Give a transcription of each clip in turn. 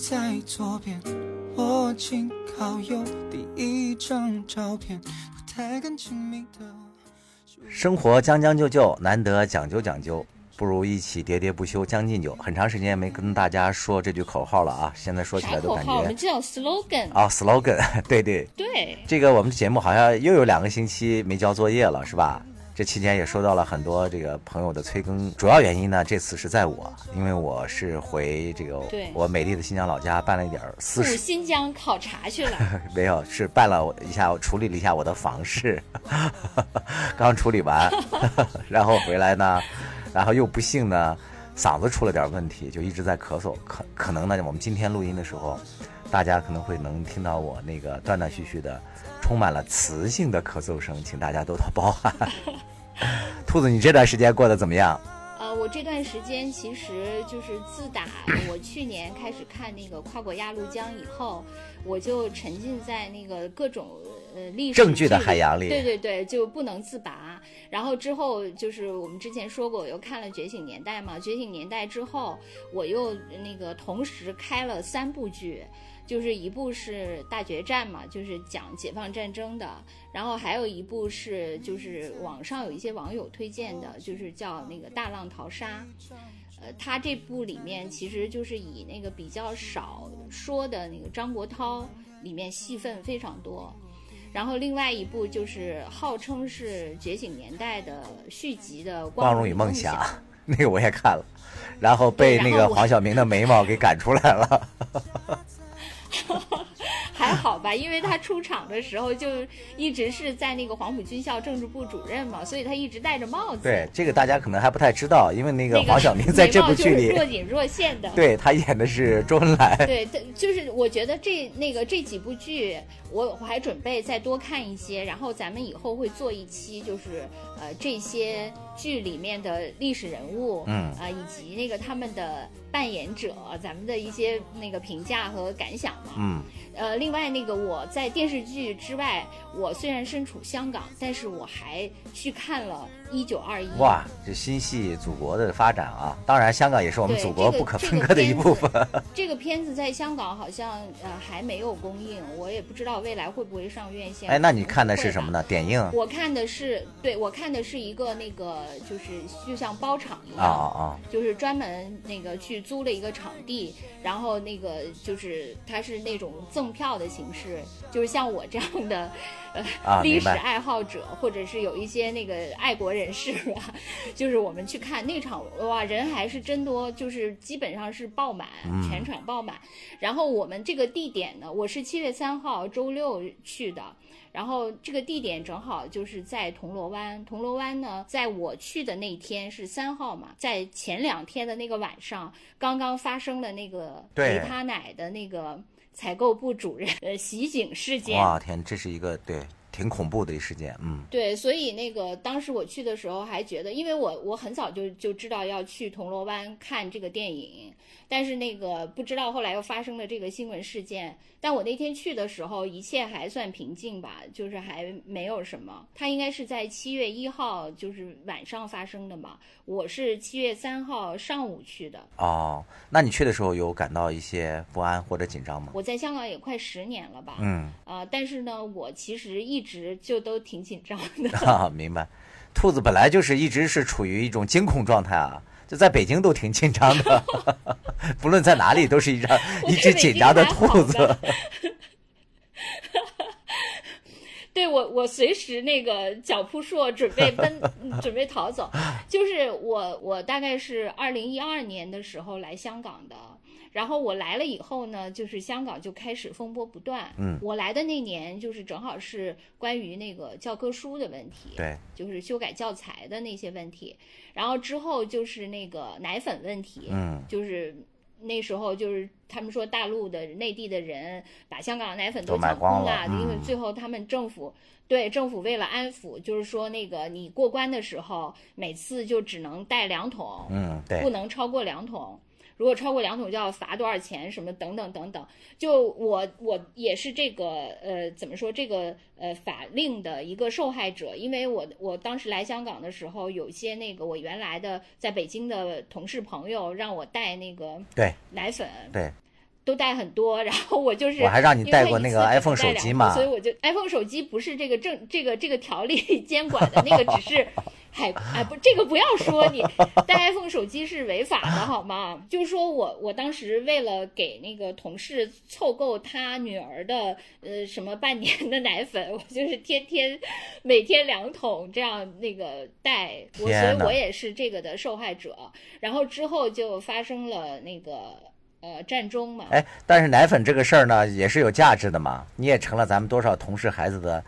在左边，我紧靠右第一张照片，不太敢亲密的。生活将将就就，难得讲究讲究，不如一起喋喋不休将进酒。很长时间没跟大家说这句口号了啊，现在说起来都感觉口号？我们觉叫 slogan。啊，slogan，对对，对，这个我们节目好像又有两个星期没交作业了，是吧？这期间也收到了很多这个朋友的催更，主要原因呢，这次是在我，因为我是回这个对我美丽的新疆老家办了一点儿私赴事，新疆考察去了。没有，是办了一下，处理了一下我的房事，刚处理完，然后回来呢，然后又不幸呢，嗓子出了点问题，就一直在咳嗽，可可能呢，我们今天录音的时候，大家可能会能听到我那个断断续续的，充满了磁性的咳嗽声，请大家多多包涵。兔子，你这段时间过得怎么样？呃，我这段时间其实就是自打 我去年开始看那个跨过鸭绿江以后，我就沉浸在那个各种呃历史证据的海洋里对对对，就不能自拔。然后之后就是我们之前说过，我又看了《觉醒年代》嘛，《觉醒年代》之后，我又那个同时开了三部剧。就是一部是大决战嘛，就是讲解放战争的，然后还有一部是就是网上有一些网友推荐的，就是叫那个大浪淘沙。呃，他这部里面其实就是以那个比较少说的那个张国焘里面戏份非常多。然后另外一部就是号称是《觉醒年代》的续集的《光荣与梦梦想》，那个我也看了，然后被那个黄晓明的眉毛给赶出来了。还好吧，因为他出场的时候就一直是在那个黄埔军校政治部主任嘛，所以他一直戴着帽子。对，这个大家可能还不太知道，因为那个黄晓明在这部剧里若隐若现的。对他演的是周恩来。对，对就是我觉得这那个这几部剧，我我还准备再多看一些，然后咱们以后会做一期，就是呃这些剧里面的历史人物，嗯啊、以及那个他们的扮演者，咱们的一些那个评价和感想嘛。嗯，呃，另外那个我在电视剧之外，我虽然身处香港，但是我还去看了《一九二一》。哇，这心系祖国的发展啊！当然，香港也是我们祖国不可分割的一部分。这个片子在香港好像呃还没有公映，我也不知道未来会不会上院线。哎，那你看的是什么呢？点映？我看的是，对我看的是一个那个，就是就像包场一啊样，啊啊！就是专门那个去租了一个场地，然后那个就是它是那种赠票的形式，就是像我这样的呃、历史爱好者，或者是有一些那个爱国人士吧，就是我们去看那场，哇，人还是真多，就是基本上是爆满，嗯全场爆满。然后我们这个地点呢，我是七月三号周六去的。然后这个地点正好就是在铜锣湾，铜锣湾呢，在我去的那天是三号嘛，在前两天的那个晚上，刚刚发生了那个对维他奶的那个采购部主任呃袭警事件。哇天，这是一个对挺恐怖的一事件。嗯，对，所以那个当时我去的时候还觉得，因为我我很早就就知道要去铜锣湾看这个电影，但是那个不知道后来又发生了这个新闻事件。但我那天去的时候，一切还算平静吧，就是还没有什么。它应该是在七月一号就是晚上发生的嘛，我是七月三号上午去的。哦，那你去的时候有感到一些不安或者紧张吗？我在香港也快十年了吧，嗯，啊、但是呢，我其实一直就都挺紧张的。明白。兔子本来就是一直是处于一种惊恐状态啊，就在北京都挺紧张的，不论在哪里都是一张 一只紧张的兔子。对我，我随时那个脚扑朔，准备奔，准备逃走。就是我，我大概是二零一二年的时候来香港的。然后我来了以后呢，就是香港就开始风波不断。嗯我来的那年就是正好是关于那个教科书的问题，对，就是修改教材的那些问题。然后之后就是那个奶粉问题，嗯，就是那时候就是他们说大陆的内地的人把香港的奶粉都抢空了因为嗯最后他们政府对政府为了安抚，就是说那个你过关的时候每次就只能带两桶，嗯，对不，能超过两桶。如果超过两桶就要罚多少钱，什么等等等等。就我我也是这个呃怎么说这个呃法令的一个受害者，因为我我当时来香港的时候，有一些那个我原来的在北京的同事朋友让我带那个对奶粉，对，都带很多，然后我就是我还让你带过那个 iPhone 手机嘛所以我就 iPhone 手机不是这个政这个这个条例 监管的那个，只是。还哎不，这个不要说你带 iPhone 手机是违法的好吗？就是说我我当时为了给那个同事凑够他女儿的呃什么半年的奶粉，我就是天天每天两桶这样那个带，我所以我也是这个的受害者。然后之后就发生了那个呃战中嘛，哎，但是奶粉这个事儿呢，也是有价值的嘛。你也成了咱们多少同事孩子的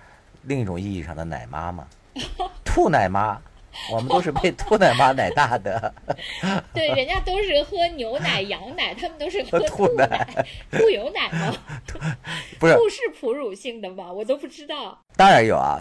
另一种意义上的奶妈嘛，兔奶妈，我们都是被兔奶妈奶大的。对，人家都是喝牛奶、羊奶，他们都是喝兔兔奶、兔油奶吗？不是，兔是哺乳性的吗？我都不知道。当然有啊，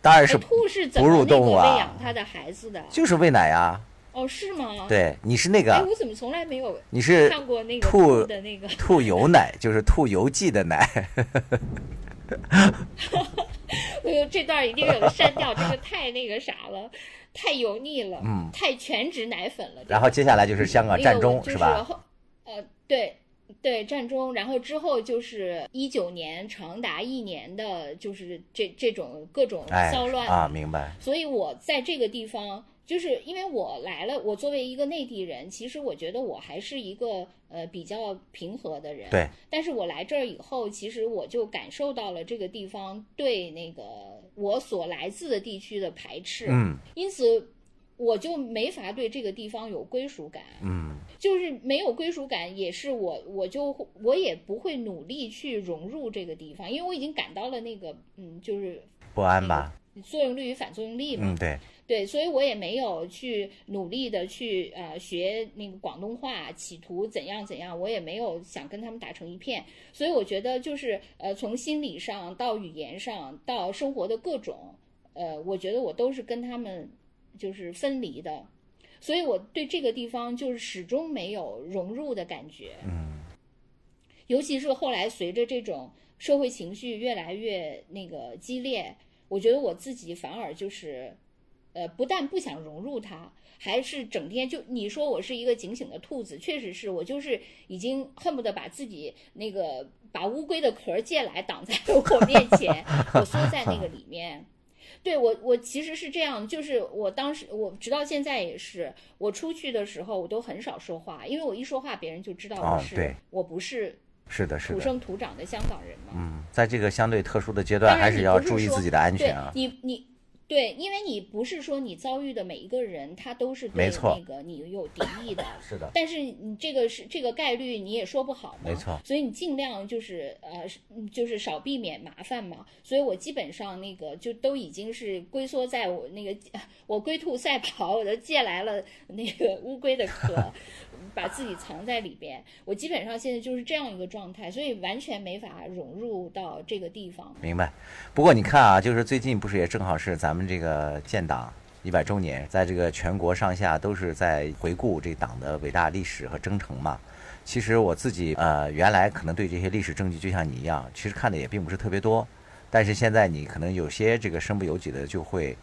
当然是哎兔是哺乳动物啊喂养它的孩子的？就是喂奶呀。哦，是吗？。对，你是那个哎，个，我怎么从来没有你是看过那个兔的那个？兔油奶，就是兔油剂的奶。哎呦，这段一定有删掉，这个太那个啥了，太油腻了，嗯太全职奶粉了。然后接下来就是香港那个战我就是中吧？后？呃，对对，战中，然后之后就是一九年，长达一年的，就是这这种各种哎骚乱啊，明白。所以我在这个地方，就是因为我来了，我作为一个内地人，其实我觉得我还是一个呃比较平和的人。对。但是我来这儿以后，其实我就感受到了这个地方对那个我所来自的地区的排斥。嗯因此。我就没法对这个地方有归属感，嗯，就是没有归属感，也是我我就我也不会努力去融入这个地方，因为我已经感到了那个嗯，就是不安吧？作用力与反作用力嘛。嗯，对。对，所以我也没有去努力的去呃学那个广东话，企图怎样怎样，我也没有想跟他们打成一片。所以我觉得就是呃从心理上到语言上到生活的各种呃，我觉得我都是跟他们就是分离的，所以我对这个地方就是始终没有融入的感觉。嗯尤其是后来随着这种社会情绪越来越那个激烈，我觉得我自己反而就是，呃，不但不想融入它，还是整天就你说我是一个警醒的兔子，确实是我就是已经恨不得把自己那个把乌龟的壳借来挡在 我面前，我缩在那个里面。对我，我其实是这样，就是我当时，我直到现在也是，我出去的时候我都很少说话，因为我一说话，别人就知道我是、我不是是的，是的。土生土长的香港人嘛。嗯，在这个相对特殊的阶段，还是要注意自己的安全啊。你你对，因为你不是说你遭遇的每一个人，他都是对那个你有敌意的。是的，但是你这个是这个概率你也说不好嘛，没错所以你尽量就是呃就是少避免麻烦嘛。所以我基本上那个就都已经是龟缩在我那个我龟兔赛跑，我都借来了那个乌龟的壳，把自己藏在里边。我基本上现在就是这样一个状态，所以完全没法融入到这个地方。明白。不过你看啊，就是最近不是也正好是咱们这个建党一百周年，在这个全国上下都是在回顾这党的伟大历史和征程嘛。其实我自己呃原来可能对这些历史证据就像你一样，其实看的也并不是特别多，但是现在你可能有些这个身不由己的就会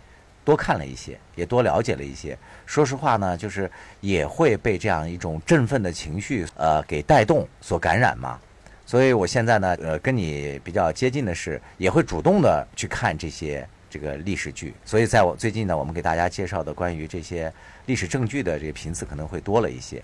多看了一些，也多了解了一些。说实话呢，就是也会被这样一种振奋的情绪呃给带动所感染嘛。所以我现在呢，呃，跟你比较接近的是，也会主动的去看这些这个历史剧。所以在我最近呢，我们给大家介绍的关于这些历史证据的这个频次可能会多了一些。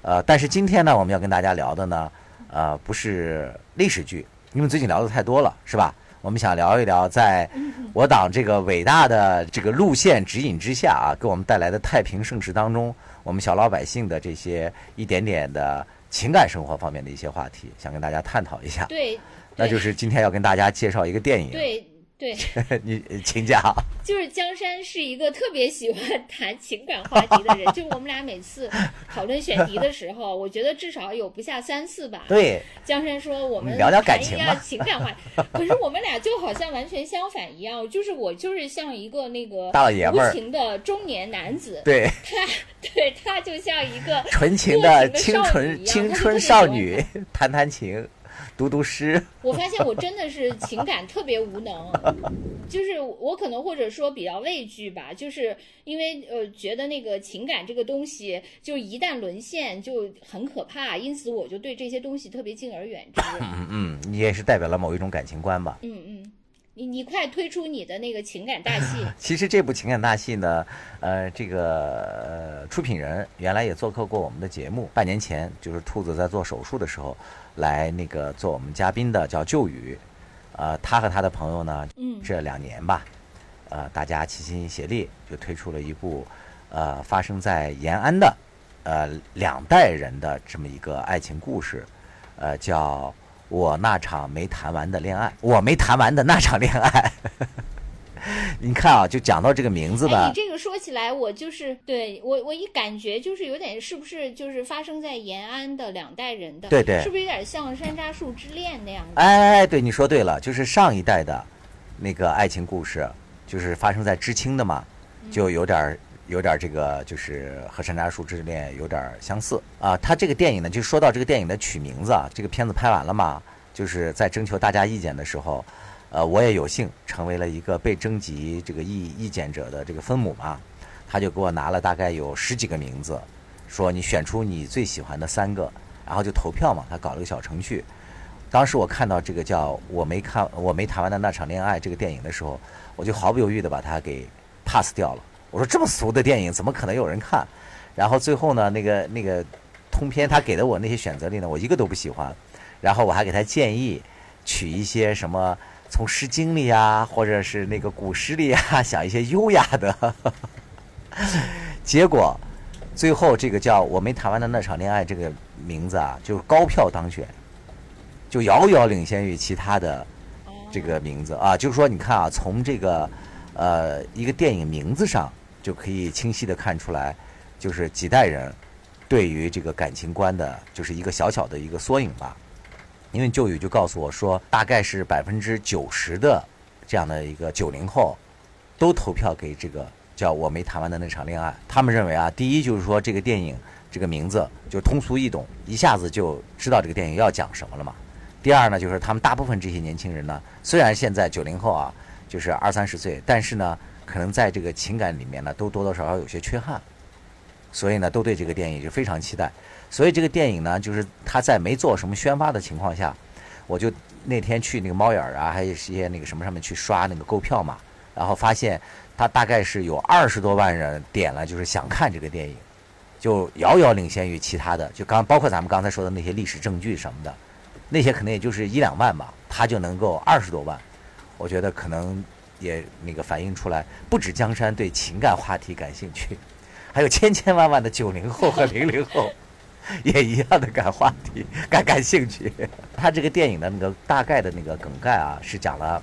呃，但是今天呢，我们要跟大家聊的呢，呃，不是历史剧，因为最近聊的太多了，是吧？我们想聊一聊，在我党这个伟大的这个路线指引之下啊，给我们带来的太平盛世当中，我们小老百姓的这些一点点的情感生活方面的一些话题，想跟大家探讨一下。对，那就是今天要跟大家介绍一个电影。对对，你请讲。就是江山是一个特别喜欢谈情感话题的人，就是我们俩每次讨论选题的时候，我觉得至少有不下三次吧。对，江山说我们聊聊感情吧情感话题，可是我们俩就好像完全相反一样，就是我就是像一个那个大老爷们儿无情的中年男子，对，他 对他就像一个纯情的清纯青春青春少女，弹弹琴，读读诗。我发现我真的是情感特别无能，就是我可能或者说比较畏惧吧，就是因为呃觉得那个情感这个东西，就一旦沦陷就很可怕，因此我就对这些东西特别敬而远之。嗯嗯，你也是代表了某一种感情观吧？嗯嗯，你你快推出你的那个情感大戏。其实这部情感大戏呢，呃，这个呃出品人原来也做客过我们的节目，半年前就是兔子在做手术的时候来那个做我们嘉宾的，叫旧宇。呃，他和他的朋友呢，嗯这两年吧，呃，大家齐心协力就推出了一部，呃，发生在延安的，呃，两代人的这么一个爱情故事，呃，叫我那场没谈完的恋爱，我没谈完的那场恋爱。你看啊，就讲到这个名字哎，吧你，这个说起来，我就是对我我一感觉就是有点是不是就是发生在延安的两代人的，对对是不是有点像《山楂树之恋》那样的？哎，对，你说对了，就是上一代的，那个爱情故事，就是发生在知青的嘛，就有点儿有点儿这个，就是和《山楂树之恋》有点儿相似啊。他这个电影呢，就说到这个电影的取名字啊，这个片子拍完了嘛，就是在征求大家意见的时候，呃，我也有幸成为了一个被征集这个意意见者的这个分母嘛，他就给我拿了大概有十几个名字，说你选出你最喜欢的三个，然后就投票嘛，他搞了个小程序。当时我看到这个叫《我没看我没谈完的那场恋爱》这个电影的时候，我就毫不犹豫的把它给 pass 掉了。我说这么俗的电影怎么可能有人看？然后最后呢，那个那个通篇他给的我那些选择里呢，我一个都不喜欢。然后我还给他建议取一些什么从《诗经》里呀，或者是那个古诗里呀，想一些优雅的。结果最后这个叫我没谈完的那场恋爱这个名字啊，就是高票当选。就遥遥领先于其他的这个名字啊，就是说，你看啊，从这个呃一个电影名字上就可以清晰的看出来，就是几代人对于这个感情观的，就是一个小小的一个缩影吧。因为旧宇就告诉我说，大概是百分之九十的这样的一个九零后都投票给这个叫我没谈完的那场恋爱。他们认为啊，第一就是说这个电影这个名字就通俗易懂，一下子就知道这个电影要讲什么了嘛。第二呢，就是他们大部分这些年轻人呢，虽然现在九零后啊，就是二三十岁，但是呢，可能在这个情感里面呢，都多多少少有些缺憾，所以呢，都对这个电影就非常期待。所以这个电影呢，就是他在没做什么宣发的情况下，我就那天去那个猫眼儿啊，还有一些那个什么上面去刷那个购票嘛，然后发现他大概是有二十多万人点了，就是想看这个电影，就遥遥领先于其他的，就刚包括咱们刚才说的那些历史证据什么的。那些可能也就是一两万吧，他就能够二十多万，我觉得可能也那个反映出来，不止江山对情感话题感兴趣，还有千千万万的九零后和零零后 也一样的感话题、感感兴趣。他这个电影的那个大概的那个梗概啊，是讲了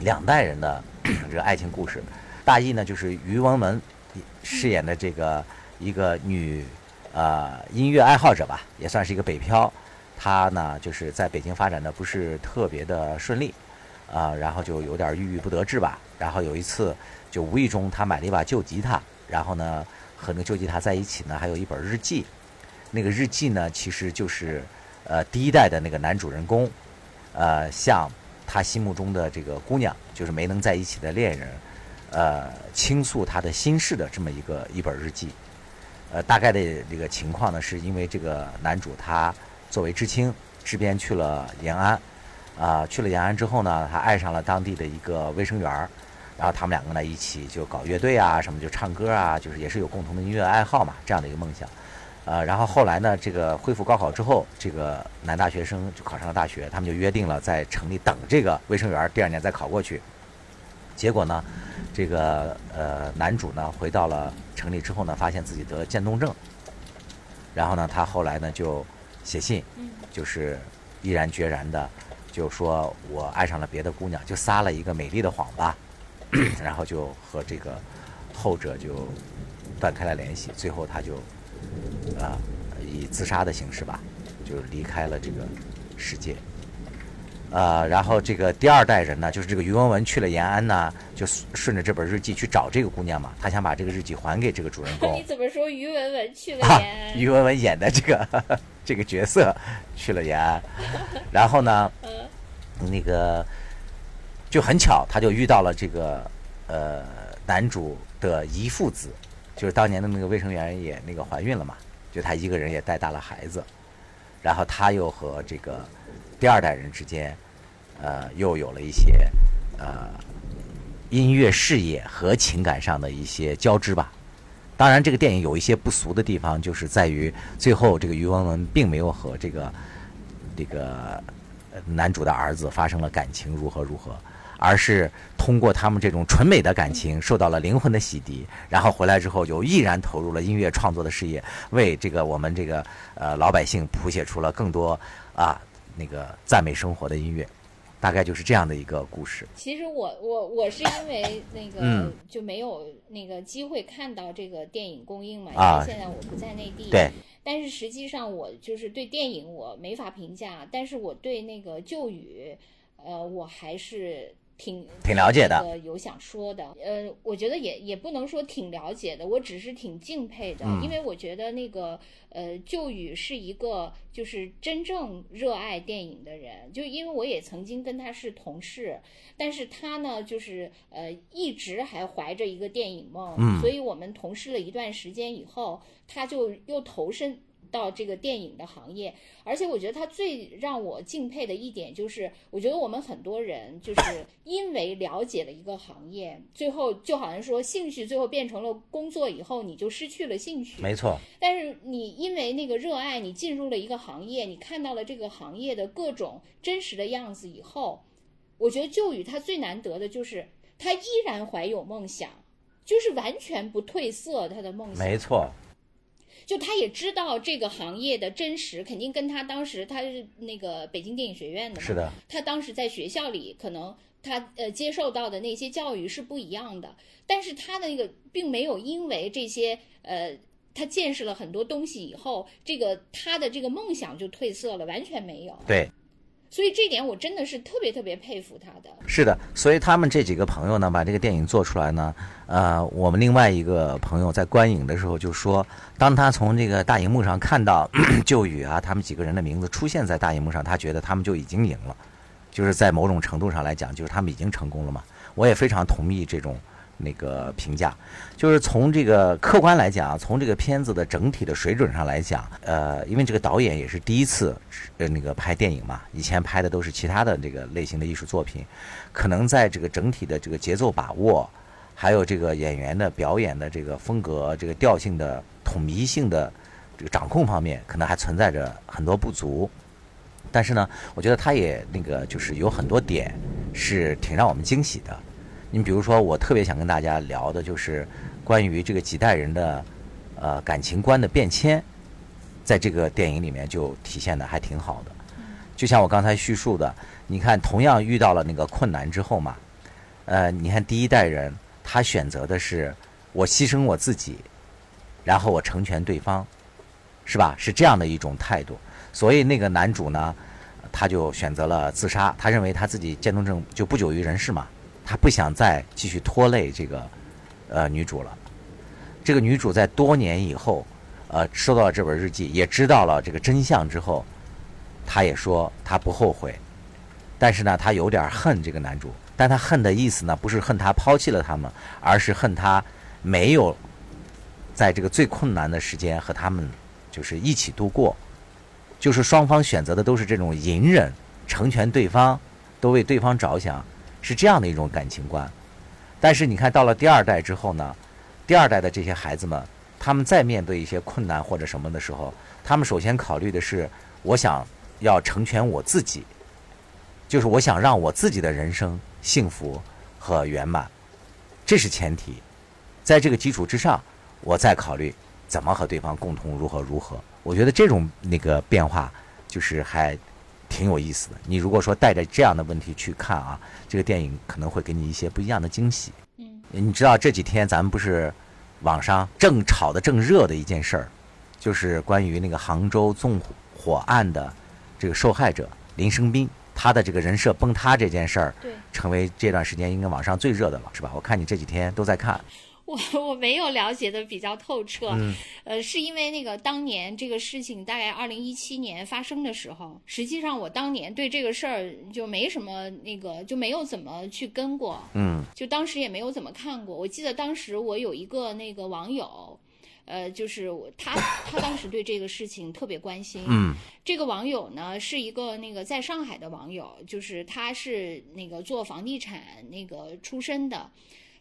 两代人的 这个爱情故事，大意呢就是于文文饰演的这个一个女呃音乐爱好者吧，也算是一个北漂。她呢，就是在北京发展的不是特别的顺利，啊、然后就有点郁郁不得志吧。然后有一次，就无意中她买了一把旧吉他，然后呢和那个旧吉他在一起呢，还有一本日记。那个日记呢，其实就是呃第一代的那个男主人公，呃向他心目中的这个姑娘，就是没能在一起的恋人，呃倾诉他的心事的这么一个一本日记。呃，大概的这个情况呢，是因为这个男主他。作为知青，支边去了延安，啊、去了延安之后呢，他爱上了当地的一个卫生员儿，然后他们两个呢一起就搞乐队啊，什么就唱歌啊，就是也是有共同的音乐爱好嘛，这样的一个梦想，呃，然后后来呢，这个恢复高考之后，这个男大学生就考上了大学，他们就约定了在城里等这个卫生员，第二年再考过去。结果呢，这个呃男主呢回到了城里之后呢，发现自己得了渐冻症，然后呢，他后来呢就。写信，就是毅然决然的，就说我爱上了别的姑娘，就撒了一个美丽的谎吧，然后就和这个后者就断开了联系，最后他就啊、以自杀的形式吧，就离开了这个世界。呃，然后这个第二代人呢，就是这个于文文去了延安呢，就顺着这本日记去找这个姑娘嘛，他想把这个日记还给这个主人公。你怎么说于文文去了啊延安？于文文演的这个 这个角色去了延安，然后呢，那个就很巧，他就遇到了这个呃男主的姨父子，就是当年的那个卫生员也那个怀孕了嘛，就他一个人也带大了孩子，然后他又和这个第二代人之间，呃，又有了一些呃音乐事业和情感上的一些交织吧。当然，这个电影有一些不俗的地方，就是在于最后这个于文文并没有和这个这个男主的儿子发生了感情，如何如何，而是通过他们这种纯美的感情受到了灵魂的洗涤，然后回来之后就毅然投入了音乐创作的事业，为这个我们这个呃老百姓谱写出了更多啊那个赞美生活的音乐，大概就是这样的一个故事。其实我我我是因为那个、嗯就没有那个机会看到这个电影公映嘛，啊因为现在我不在内地。对。但是实际上我就是对电影我没法评价，但是我对那个旧语，呃，我还是挺挺了解的。有想说的。呃，我觉得也也不能说挺了解的，我只是挺敬佩的，嗯。因为我觉得那个呃旧宇是一个就是真正热爱电影的人，就因为我也曾经跟他是同事，但是他呢，就是呃，一直还怀着一个电影梦，嗯。所以我们同事了一段时间以后，他就又投身到这个电影的行业。而且我觉得他最让我敬佩的一点就是，我觉得我们很多人就是因为了解了一个行业，最后就好像说兴趣最后变成了工作以后，你就失去了兴趣。没错，但是你因为那个热爱，你进入了一个行业，你看到了这个行业的各种真实的样子以后，我觉得旧宇他最难得的就是他依然怀有梦想，就是完全不褪色他的梦想。没错，就他也知道这个行业的真实，肯定跟他当时他是那个北京电影学院的嘛，是的，他当时在学校里可能他呃接受到的那些教育是不一样的，但是他的那个并没有因为这些呃。他见识了很多东西以后，这个他的这个梦想就褪色了，完全没有。对。所以这点我真的是特别特别佩服他的。是的，所以他们这几个朋友呢，把这个电影做出来呢，呃，我们另外一个朋友在观影的时候就说，当他从这个大荧幕上看到 旧宇啊，他们几个人的名字出现在大荧幕上，他觉得他们就已经赢了，就是在某种程度上来讲，就是他们已经成功了嘛。我也非常同意这种那个评价，就是从这个客观来讲，从这个片子的整体的水准上来讲，呃，因为这个导演也是第一次呃那个拍电影嘛，以前拍的都是其他的这个类型的艺术作品，可能在这个整体的这个节奏把握，还有这个演员的表演的这个风格、这个调性的统一性的这个掌控方面，可能还存在着很多不足。但是呢，我觉得他也那个就是有很多点是挺让我们惊喜的。你比如说，我特别想跟大家聊的就是关于这个几代人的呃感情观的变迁，在这个电影里面就体现的还挺好的。就像我刚才叙述的，你看，同样遇到了那个困难之后嘛，呃，你看第一代人他选择的是我牺牲我自己，然后我成全对方，是吧？是这样的一种态度。所以那个男主呢，他就选择了自杀。他认为他自己渐冻症就不久于人世嘛，他不想再继续拖累这个呃女主了。这个女主在多年以后，呃，收到了这本日记，也知道了这个真相之后，她也说她不后悔，但是呢，她有点恨这个男主。但她恨的意思呢，不是恨他抛弃了他们，而是恨他没有在这个最困难的时间和他们就是一起度过。就是双方选择的都是这种隐忍、成全对方，都为对方着想，是这样的一种感情观。但是你看到了第二代之后呢，第二代的这些孩子们，他们在面对一些困难或者什么的时候，他们首先考虑的是，我想要成全我自己，就是我想让我自己的人生幸福和圆满，这是前提。在这个基础之上，我再考虑怎么和对方共同如何如何。我觉得这种那个变化就是还挺有意思的。你如果说带着这样的问题去看啊，这个电影可能会给你一些不一样的惊喜。嗯，你知道这几天咱们不是网上正炒的正热的一件事儿，就是关于那个杭州纵火案的这个受害者林生斌，他的这个人设崩塌这件事儿，对。成为这段时间应该网上最热的了，是吧？我看你这几天都在看。我 我没有了解的比较透彻，嗯呃，是因为那个当年这个事情大概二零一七年发生的时候，实际上我当年对这个事儿就没什么那个就没有怎么去跟过，嗯就当时也没有怎么看过。我记得当时我有一个那个网友，呃，就是我他他当时对这个事情特别关心，嗯这个网友呢是一个那个在上海的网友，就是他是那个做房地产那个出身的。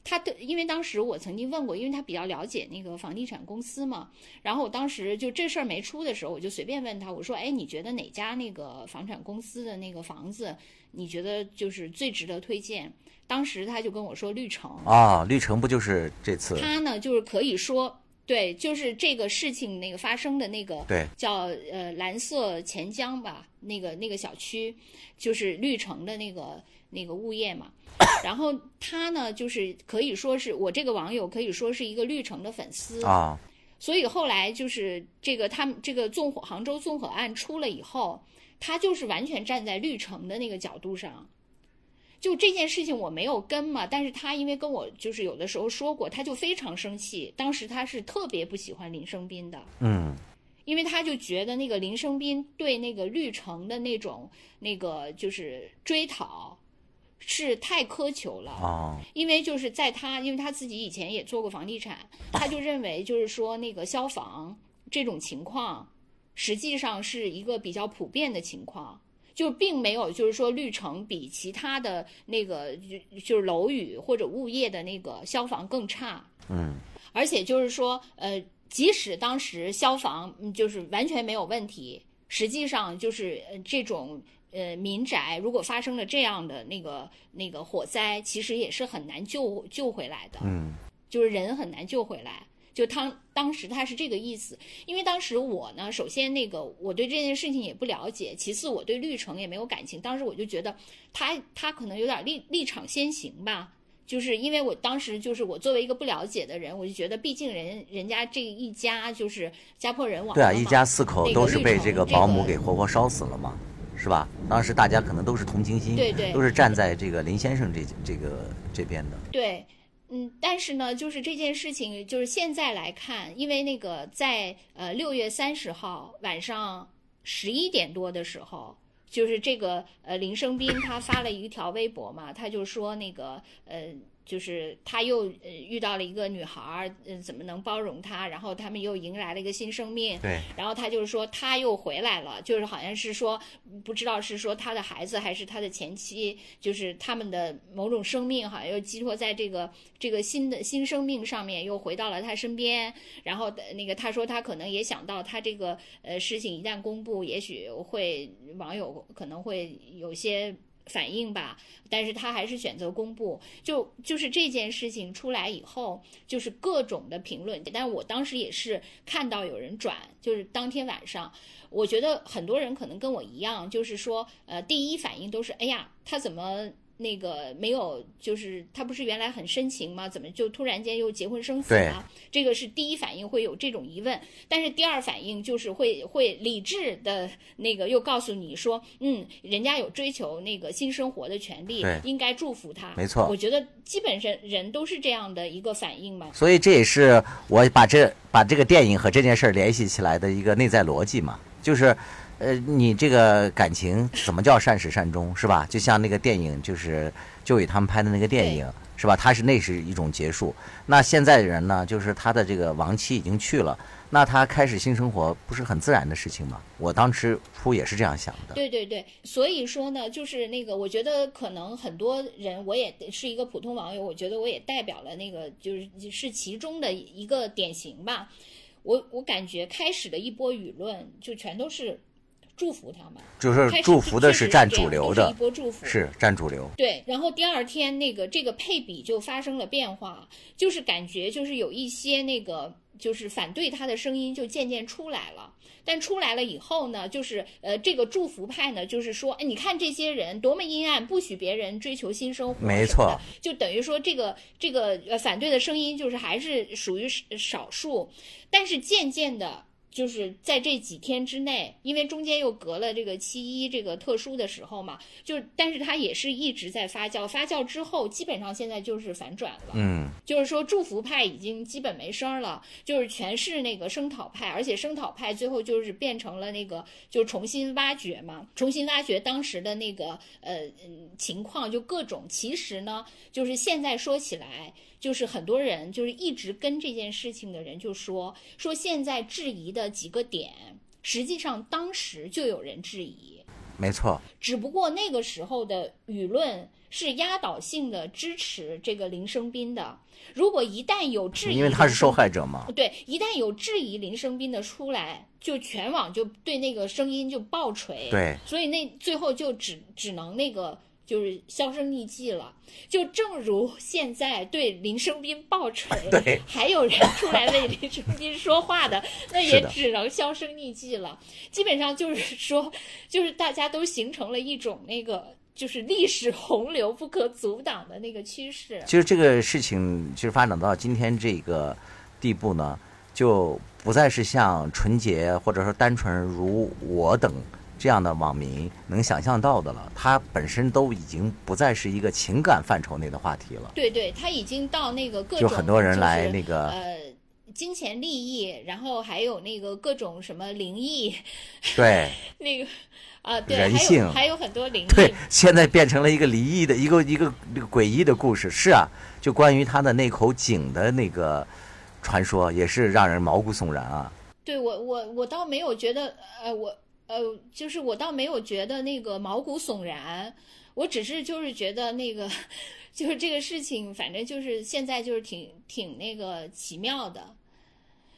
他的，因为当时我曾经问过，因为他比较了解那个房地产公司嘛，然后我当时就这事儿没出的时候，我就随便问他，我说，哎，你觉得哪家那个房产公司的那个房子，你觉得就是最值得推荐？当时他就跟我说绿城，啊，绿城不就是这次他呢就是可以说，对，就是这个事情那个发生的那个对叫呃蓝色钱江吧，那个那个小区就是绿城的那个那个物业嘛。然后他呢，就是可以说是我这个网友可以说是一个绿城的粉丝，啊？所以后来就是这个他们这个纵火杭州纵火案出了以后，他就是完全站在绿城的那个角度上。就这件事情我没有跟嘛，但是他因为跟我就是有的时候说过，他就非常生气。当时他是特别不喜欢林生斌的，嗯因为他就觉得那个林生斌对那个绿城的那种那个就是追讨是太苛求了。啊因为就是在他，因为他自己以前也做过房地产，他就认为就是说那个消防这种情况，实际上是一个比较普遍的情况，就并没有就是说绿城比其他的那个就就是楼宇或者物业的那个消防更差。嗯而且就是说，呃，即使当时消防嗯就是完全没有问题，实际上就是呃这种呃民宅如果发生了这样的那个那个火灾，其实也是很难救救回来的，嗯就是人很难救回来。就当当时他是这个意思，因为当时我呢，首先那个我对这件事情也不了解，其次我对绿城也没有感情，当时我就觉得他他可能有点立立场先行吧，就是因为我当时就是我作为一个不了解的人，我就觉得毕竟人人家这一家就是家破人亡对啊，一家四口都是被这个保姆给活活烧死了嘛，是吧？当时大家可能都是同情心，对对都是站在这个林先生这这个这边的。对，嗯，但是呢，就是这件事情，就是现在来看，因为那个在呃六月三十号晚上十一点多的时候，就是这个呃林生斌他发了一条微博嘛，他就说那个呃。就是他又呃遇到了一个女孩儿，嗯、怎么能包容他？然后他们又迎来了一个新生命，对，然后他就是说他又回来了，就是好像是说不知道是说他的孩子还是他的前妻，就是他们的某种生命好像又寄托在这个这个新的新生命上面，又回到了他身边。然后呃那个他说他可能也想到他这个呃事情一旦公布，也许会网友可能会有些。反应吧，但是他还是选择公布。就就是这件事情出来以后，就是各种的评论，但我当时也是看到有人转，就是当天晚上，我觉得很多人可能跟我一样，就是说，呃，第一反应都是，哎呀，他怎么那个没有，就是他不是原来很深情吗？怎么就突然间又结婚生子了？这个是第一反应会有这种疑问，但是第二反应就是会会理智的那个又告诉你说，嗯，人家有追求那个新生活的权利，应该祝福他。没错我觉得基本上人都是这样的一个反应嘛。所以这也是我把这把这个电影和这件事儿联系起来的一个内在逻辑嘛，就是，呃，你这个感情怎么叫善始善终，是吧？就像那个电影，就是就以他们拍的那个电影，是吧？他是那是一种结束。那现在的人呢，就是他的这个亡妻已经去了，那他开始新生活，不是很自然的事情吗？我当时初也是这样想的。对对对，所以说呢，就是那个，我觉得可能很多人，我也是一个普通网友，我觉得我也代表了那个，就是是其中的一个典型吧。我我感觉开始的一波舆论就全都是祝福他们，就是祝福的是占主流的一，波祝福是占主流。对，然后第二天那个这个配比就发生了变化，就是感觉就是有一些那个就是反对他的声音就渐渐出来了。但出来了以后呢，就是呃，这个祝福派呢，就是说，哎，你看这些人多么阴暗，不许别人追求新生活，没错，就等于说这个这个呃反对的声音就是还是属于少数，但是渐渐的就是在这几天之内，因为中间又隔了这个七一这个特殊的时候嘛，就但是它也是一直在发酵，发酵之后基本上现在就是反转了，嗯，就是说祝福派已经基本没声儿了，就是全是那个声讨派，而且声讨派最后就是变成了那个就重新挖掘嘛，重新挖掘当时的那个呃嗯情况，就各种其实呢，就是现在说起来。就是很多人就是一直跟这件事情的人就说说现在质疑的几个点，实际上当时就有人质疑，没错，只不过那个时候的舆论是压倒性的支持这个林生斌的。如果一旦有质疑，因为他是受害者嘛。对，一旦有质疑林生斌的出来，就全网就对那个声音就爆锤。对，所以那最后就只只能那个。就是销声匿迹了，就正如现在对林生斌爆锤，对，还有人出来为林生斌说话的，那也只能销声匿迹了。基本上就是说，就是大家都形成了一种那个，就是历史洪流不可阻挡的那个趋势。其实这个事情其实发展到今天这个地步呢，就不再是像纯洁或者说单纯如我等。这样的网民能想象到的了，它本身都已经不再是一个情感范畴内的话题了。对对，它已经到那个各种就很多人来那个呃金钱利益，然后还有那个各种什么灵异，对 那个啊对，人性还有很多灵异。对，现在变成了一个离异的一个一个那个诡异的故事。是啊，就关于他的那口井的那个传说，也是让人毛骨悚然啊。对我我我倒没有觉得呃我。呃，就是我倒没有觉得那个毛骨悚然，我只是就是觉得那个，就是这个事情，反正就是现在就是挺挺那个奇妙的。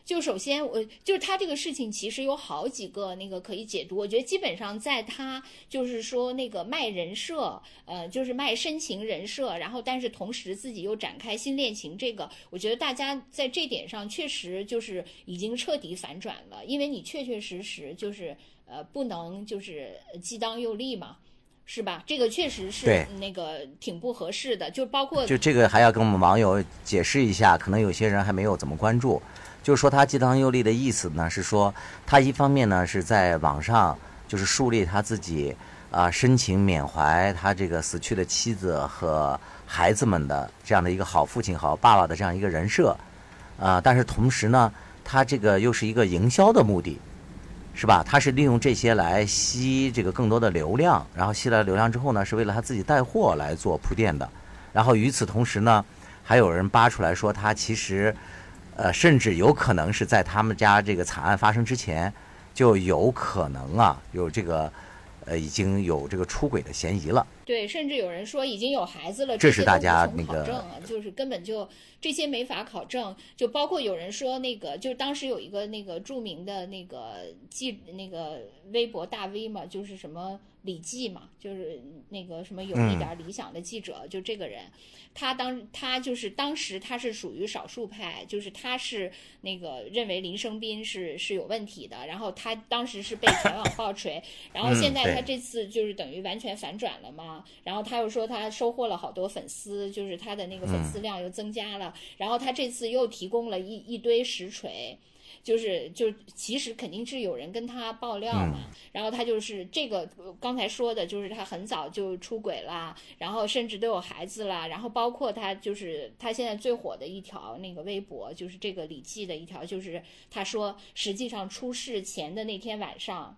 就首先，我就是他这个事情其实有好几个那个可以解读。我觉得基本上在他就是说那个卖人设，呃，就是卖深情人设，然后但是同时自己又展开新恋情，这个我觉得大家在这点上确实就是已经彻底反转了，因为你确确实实就是呃不能就是既当又立嘛，是吧？这个确实是那个挺不合适的，就包括就这个还要跟我们网友解释一下，可能有些人还没有怎么关注。就是说他既当又立的意思呢，是说他一方面呢是在网上就是树立他自己啊深情缅怀他这个死去的妻子和孩子们的这样的一个好父亲、好爸爸的这样一个人设，啊，但是同时呢，他这个又是一个营销的目的，是吧？他是利用这些来吸这个更多的流量，然后吸来流量之后呢，是为了他自己带货来做铺垫的。然后与此同时呢，还有人扒出来说他其实。呃，甚至有可能是在他们家这个惨案发生之前，就有可能啊，有这个，呃，已经有这个出轨的嫌疑了。对，甚至有人说已经有孩子了，这是大家那个，就是根本就这些没法考证。就包括有人说那个，就是当时有一个那个著名的那个记那个微博大 V 嘛，就是什么李记嘛，就是那个什么有一点理想的记者，就这个人。他当他就是当时他是属于少数派，就是他是那个认为林生斌是是有问题的，然后他当时是被全网 爆锤，然后现在他这次就是等于完全反转了嘛，然后他又说他收获了好多粉丝，就是他的那个粉丝量又增加了，然后他这次又提供了一一堆实锤。就是就其实肯定是有人跟他爆料嘛，然后他就是这个刚才说的，就是他很早就出轨啦，然后甚至都有孩子啦，然后包括他就是他现在最火的一条那个微博，就是这个李记的一条，就是他说实际上出事前的那天晚上。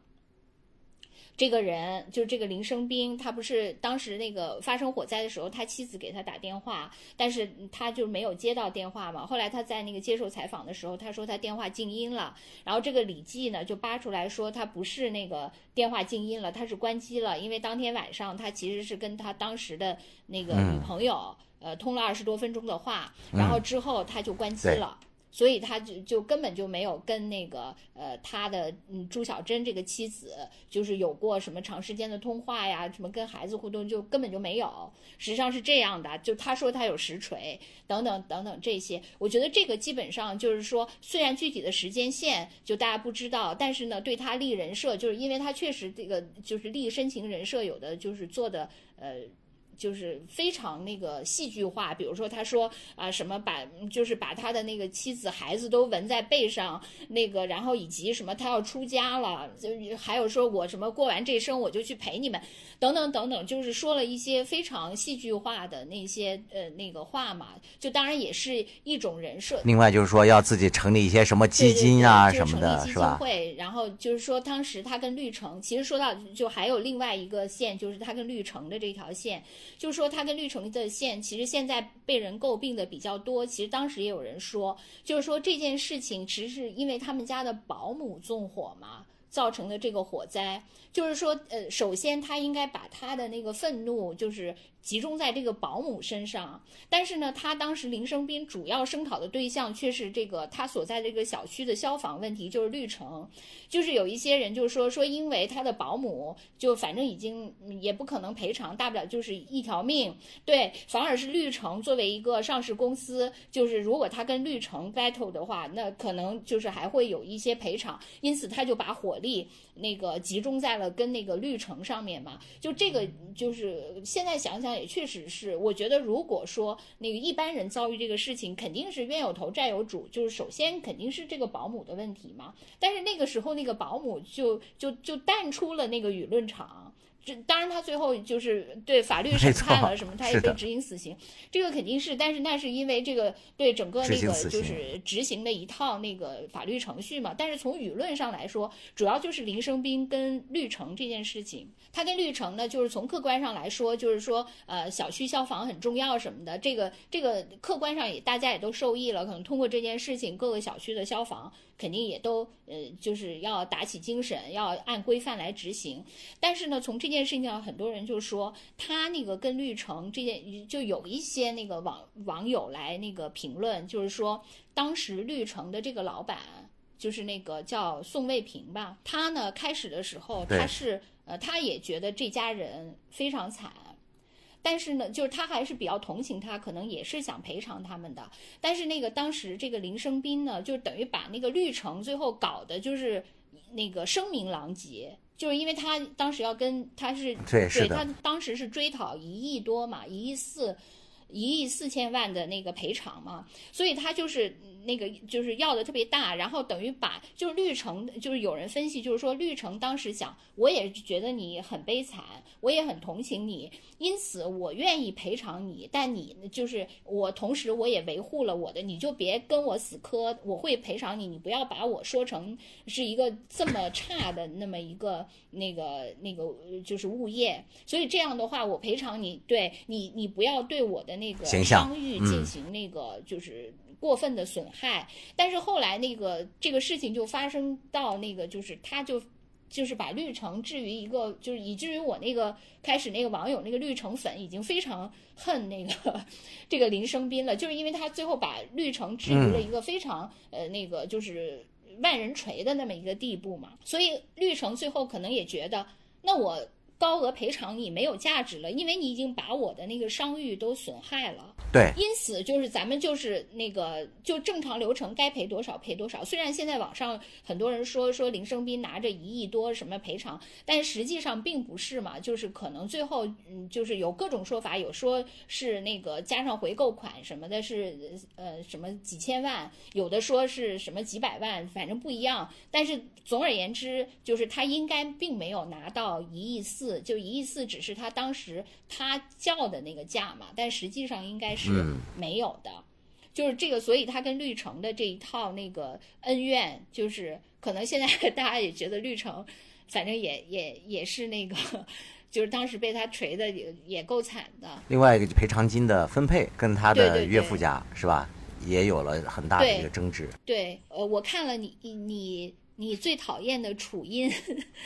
这个人就是这个林生斌，他不是当时那个发生火灾的时候，他妻子给他打电话，但是他就没有接到电话嘛。后来他在那个接受采访的时候，他说他电话静音了。然后这个李记呢就扒出来说他不是那个电话静音了，他是关机了，因为当天晚上他其实是跟他当时的那个女朋友呃通了二十多分钟的话，然后之后他就关机了。所以他就就根本就没有跟那个呃他的嗯朱小珍这个妻子就是有过什么长时间的通话呀，什么跟孩子互动就根本就没有。实际上是这样的，就他说他有实锤等等等等这些，我觉得这个基本上就是说，虽然具体的时间线就大家不知道，但是呢，对他立人设，就是因为他确实这个就是立深情人设，有的就是做的呃就是非常那个戏剧化，比如说他说啊什么把就是把他的那个妻子孩子都纹在背上，那个然后以及什么他要出家了，就还有说我什么过完这生我就去陪你们，等等等等，就是说了一些非常戏剧化的那些呃那个话嘛，就当然也是一种人设。另外就是说要自己成立一些什么基金啊什么的，是吧？会，然后就是说当时他跟绿城，其实说到就还有另外一个线，就是他跟绿城的这条线。就是说，他跟绿城的线，其实现在被人诟病的比较多。其实当时也有人说，就是说这件事情，其实是因为他们家的保姆纵火嘛，造成的这个火灾。就是说，呃，首先他应该把他的那个愤怒，就是。集中在这个保姆身上，但是呢，他当时林生斌主要声讨的对象却是这个他所在这个小区的消防问题，就是绿城，就是有一些人就是说说，因为他的保姆就反正已经也不可能赔偿，大不了就是一条命，对，反而是绿城作为一个上市公司，就是如果他跟绿城 battle 的话，那可能就是还会有一些赔偿，因此他就把火力那个集中在了跟那个绿城上面嘛，就这个就是现在想想。也确实是，我觉得如果说那个一般人遭遇这个事情，肯定是冤有头债有主，就是首先肯定是这个保姆的问题嘛。但是那个时候那个保姆就就就淡出了那个舆论场。这当然，他最后就是对法律审判了什么，他也被执行死刑，这个肯定是。但是那是因为这个对整个那个就是执行的一套那个法律程序嘛。但是从舆论上来说，主要就是林生斌跟绿城这件事情。他跟绿城呢，就是从客观上来说，就是说呃小区消防很重要什么的。这个这个客观上也大家也都受益了，可能通过这件事情，各个小区的消防。肯定也都呃，就是要打起精神，要按规范来执行。但是呢，从这件事情上，很多人就说他那个跟绿城这件，就有一些那个网网友来那个评论，就是说当时绿城的这个老板，就是那个叫宋卫平吧，他呢开始的时候他是呃，他也觉得这家人非常惨。但是呢，就是他还是比较同情他，可能也是想赔偿他们的。但是那个当时这个林生斌呢，就等于把那个绿城最后搞的就是那个声名狼藉，就是因为他当时要跟他是对他当时是追讨一亿多嘛，一亿四，一亿四千万的那个赔偿嘛，所以他就是。那个就是要的特别大，然后等于把就是绿城，就是有人分析，就是说绿城当时想，我也觉得你很悲惨，我也很同情你，因此我愿意赔偿你，但你就是我同时我也维护了我的，你就别跟我死磕，我会赔偿你，你不要把我说成是一个这么差的那么一个那个那个就是物业，所以这样的话我赔偿你，对你你不要对我的那个商誉进行那个就是。过分的损害，但是后来那个这个事情就发生到那个，就是他就就是把绿城置于一个，就是以至于我那个开始那个网友那个绿城粉已经非常恨那个 这个林生斌了，就是因为他最后把绿城置于了一个非常呃那个就是万人锤的那么一个地步嘛，所以绿城最后可能也觉得那我。高额赔偿你没有价值了，因为你已经把我的那个商誉都损害了。对，因此就是咱们就是那个就正常流程，该赔多少赔多少。虽然现在网上很多人说说林生斌拿着一亿多什么赔偿，但实际上并不是嘛，就是可能最后嗯就是有各种说法，有说是那个加上回购款什么的，是呃什么几千万，有的说是什么几百万，反正不一样。但是总而言之，就是他应该并没有拿到一亿四。就一亿四，只是他当时他叫的那个价嘛，但实际上应该是没有的，就是这个，所以他跟绿城的这一套那个恩怨，就是可能现在 大家也觉得绿城，反正也也也是那个，就是当时被他锤的也也够惨的。另外一个赔偿金的分配跟他的岳父家是吧，也有了很大的一个争执。对，呃，我看了你你。你最讨厌的楚音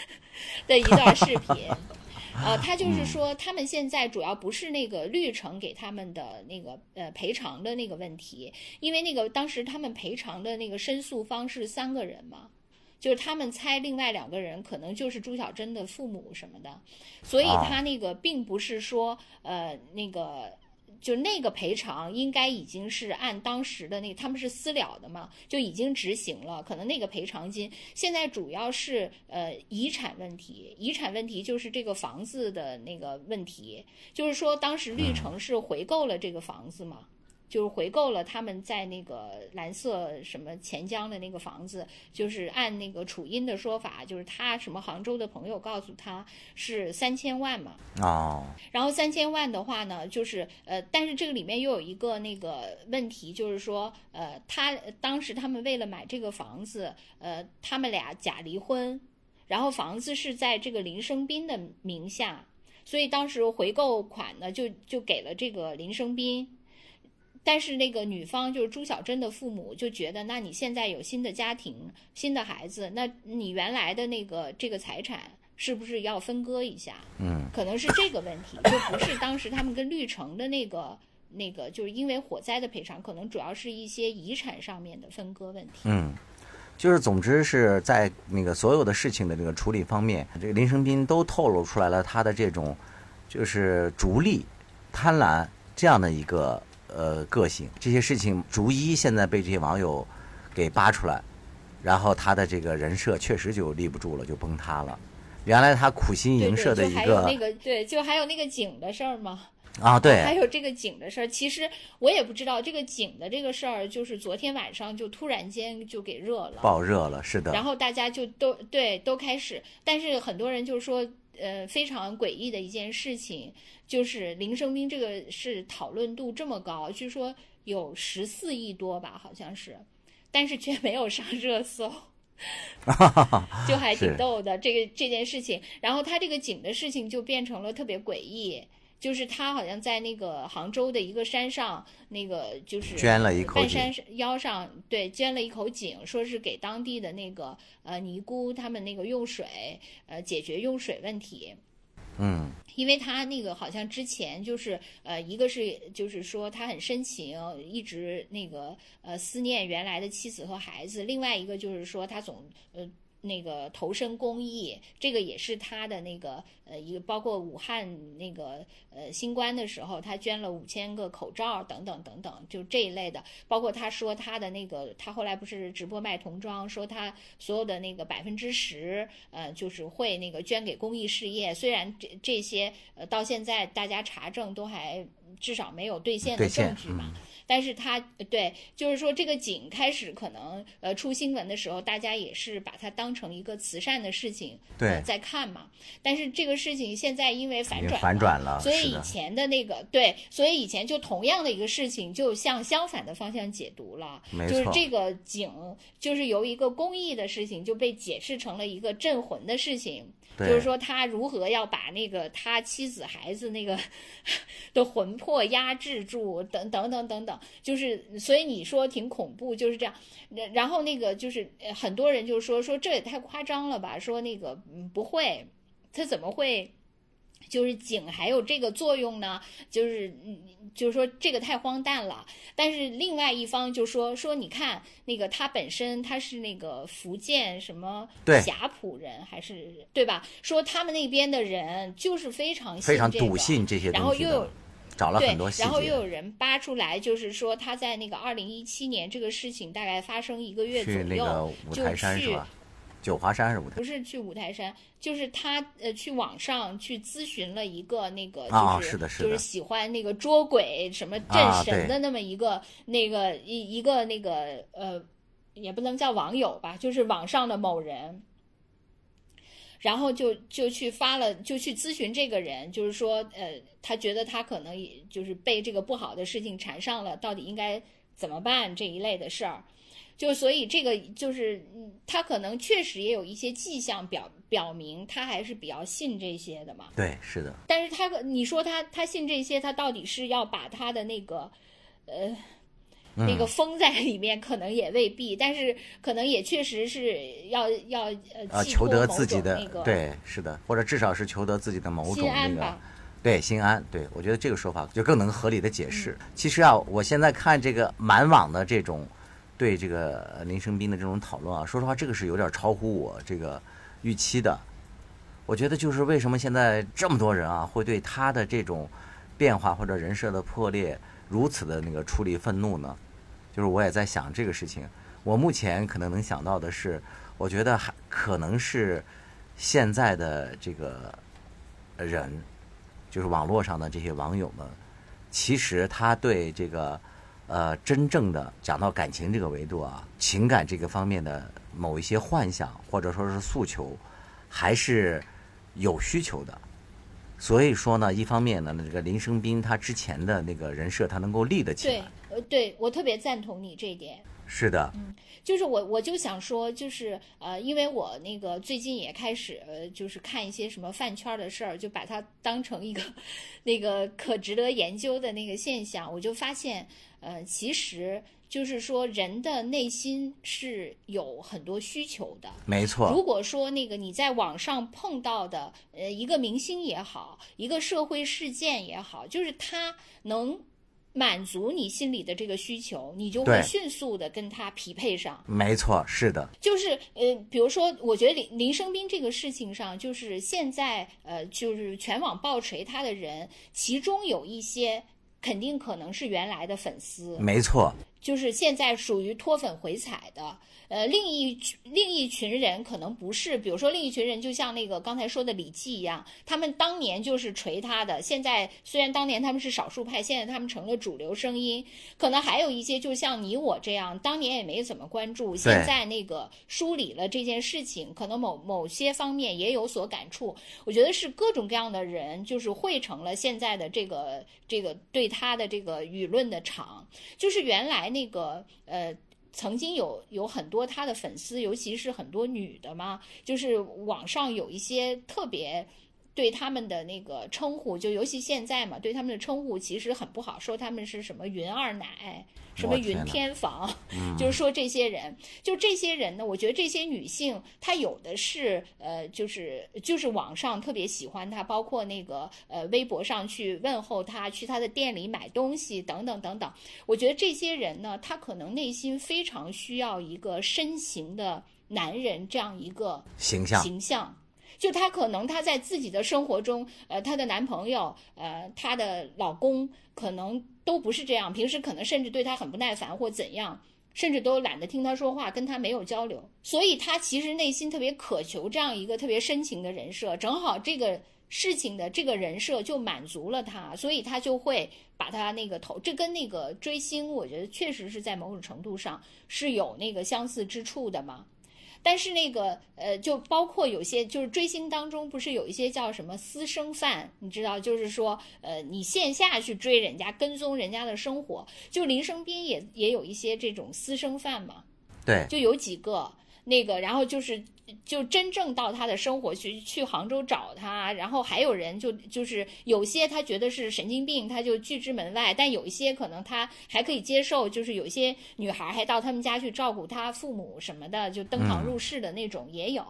的一段视频，呃，他就是说，他们现在主要不是那个绿城给他们的那个呃赔偿的那个问题，因为那个当时他们赔偿的那个申诉方是三个人嘛，就是他们猜另外两个人可能就是朱小珍的父母什么的，所以他那个并不是说呃那个。就那个赔偿应该已经是按当时的那个他们是私了的嘛，就已经执行了。可能那个赔偿金现在主要是呃遗产问题，遗产问题就是这个房子的那个问题，就是说当时绿城是回购了这个房子嘛。就是回购了他们在那个蓝色什么钱江的那个房子，就是按那个楚音的说法，就是他什么杭州的朋友告诉他是三千万嘛。哦。然后三千万的话呢，就是呃，但是这个里面又有一个那个问题，就是说呃，他当时他们为了买这个房子，呃，他们俩假离婚，然后房子是在这个林生斌的名下，所以当时回购款呢就就给了这个林生斌。但是那个女方就是朱小珍的父母就觉得，那你现在有新的家庭、新的孩子，那你原来的那个这个财产是不是要分割一下？嗯，可能是这个问题，就不是当时他们跟绿城的那个那个，就是因为火灾的赔偿，可能主要是一些遗产上面的分割问题。嗯，就是总之是在那个所有的事情的这个处理方面，这个林生斌都透露出来了他的这种就是逐利、贪婪这样的一个。呃，个性这些事情逐一现在被这些网友给扒出来，然后他的这个人设确实就立不住了，就崩塌了。原来他苦心营设的一个，那个对，就还有那个井的事儿吗？啊，对，还有这个井的事儿。其实我也不知道这个井的这个事儿，就是昨天晚上就突然间就给热了，爆热了，是的。然后大家就都对都开始，但是很多人就说。呃，非常诡异的一件事情，就是林生斌这个是讨论度这么高，据说有十四亿多吧，好像是，但是却没有上热搜，就还挺逗的这个这件事情。然后他这个井的事情就变成了特别诡异。就是他好像在那个杭州的一个山上，那个就是捐了一口半山腰上，对，捐了一口井，说是给当地的那个呃尼姑他们那个用水，呃解决用水问题。嗯，因为他那个好像之前就是呃一个是就是说他很深情，一直那个呃思念原来的妻子和孩子，另外一个就是说他总呃。那个投身公益，这个也是他的那个呃一个，包括武汉那个呃新冠的时候，他捐了五千个口罩等等等等，就这一类的。包括他说他的那个，他后来不是直播卖童装，说他所有的那个百分之十，呃，就是会那个捐给公益事业。虽然这这些呃到现在大家查证都还至少没有兑现的证据嘛。但是他对，就是说这个井开始可能呃出新闻的时候，大家也是把它当成一个慈善的事情对在看嘛。但是这个事情现在因为反转反转了，所以以前的那个对，所以以前就同样的一个事情，就向相反的方向解读了。就是这个井，就是由一个公益的事情就被解释成了一个镇魂的事情。就是说他如何要把那个他妻子孩子那个 的魂魄压制住，等等等等等，就是所以你说挺恐怖，就是这样。然后那个就是很多人就说说这也太夸张了吧，说那个不会，他怎么会？就是井还有这个作用呢，就是嗯，就是说这个太荒诞了。但是另外一方就说说，你看那个他本身他是那个福建什么霞浦人还是对吧？说他们那边的人就是非常非常笃信这些然后又有找了很多然后又有人扒出来，就是说他在那个二零一七年这个事情大概发生一个月左右，那个就去。九华山是五台，不是去五台山，就是他呃去网上去咨询了一个那个就是就是喜欢那个捉鬼什么镇神的那么一个那个一一个那个呃也不能叫网友吧，就是网上的某人，然后就就去发了就去咨询这个人，就是说呃他觉得他可能也就是被这个不好的事情缠上了，到底应该怎么办这一类的事儿。就所以这个就是，他可能确实也有一些迹象表表明他还是比较信这些的嘛。对，是的。但是他你说他他信这些，他到底是要把他的那个，呃，那个封在里面，可能也未必。但是可能也确实是要要呃，求得自己的对，是的，或者至少是求得自己的某种那个，对，心安。对我觉得这个说法就更能合理的解释。其实啊，我现在看这个满网的这种。对这个林生斌的这种讨论啊，说实话，这个是有点超乎我这个预期的。我觉得就是为什么现在这么多人啊，会对他的这种变化或者人设的破裂，如此的那个处理愤怒呢？就是我也在想这个事情。我目前可能能想到的是，我觉得还可能是现在的这个人，就是网络上的这些网友们，其实他对这个呃真正的讲到感情这个维度啊，情感这个方面的某一些幻想或者说是诉求，还是有需求的。所以说呢，一方面呢，这个林生斌他之前的那个人设他能够立得起对来，，呃，对我特别赞同你这一点。是的，就是我我就想说，就是呃，因为我那个最近也开始呃，就是看一些什么饭圈的事儿，就把它当成一个 那个可值得研究的那个现象，我就发现，呃，其实就是说人的内心是有很多需求的。没错，如果说那个你在网上碰到的，呃，一个明星也好，一个社会事件也好，就是他能满足你心里的这个需求，你就会迅速的跟他匹配上。没错，是的，就是呃，比如说，我觉得林林生斌这个事情上，就是现在呃，就是全网爆锤他的人，其中有一些肯定可能是原来的粉丝，没错，就是现在属于脱粉回踩的。呃，另一群另一群人可能不是，比如说另一群人，就像那个刚才说的李记一样，他们当年就是锤他的，现在虽然当年他们是少数派，现在他们成了主流声音。可能还有一些就像你我这样，当年也没怎么关注，现在那个梳理了这件事情，可能某某些方面也有所感触。我觉得是各种各样的人，就是汇成了现在的这个这个对他的这个舆论的场，就是原来那个呃。曾经有有很多他的粉丝，尤其是很多女的嘛，就是网上有一些特别对他们的那个称呼，就尤其现在嘛，对他们的称呼其实很不好，说他们是什么云二奶，什么云天房，就是说这些人，就这些人呢，我觉得这些女性，她有的是呃，就是就是网上特别喜欢她，包括那个呃微博上去问候她，去她的店里买东西等等等等。我觉得这些人呢，她可能内心非常需要一个身形的男人这样一个形象形象。就她可能她在自己的生活中，呃，她的男朋友，呃，她的老公可能都不是这样，平时可能甚至对她很不耐烦或怎样，甚至都懒得听她说话，跟她没有交流，所以她其实内心特别渴求这样一个特别深情的人设，正好这个事情的这个人设就满足了她，所以她就会把她那个投，这跟那个追星，我觉得确实是在某种程度上是有那个相似之处的嘛。但是那个呃，就包括有些就是追星当中，不是有一些叫什么私生饭，你知道，就是说呃，你线下去追人家，跟踪人家的生活，就林生斌也也有一些这种私生饭嘛，对，就有几个那个，然后就是就真正到他的生活去去杭州找他，然后还有人就就是有些他觉得是神经病，他就拒之门外，但有一些可能他还可以接受，就是有一些女孩还到他们家去照顾他父母什么的，就登堂入室的那种也有，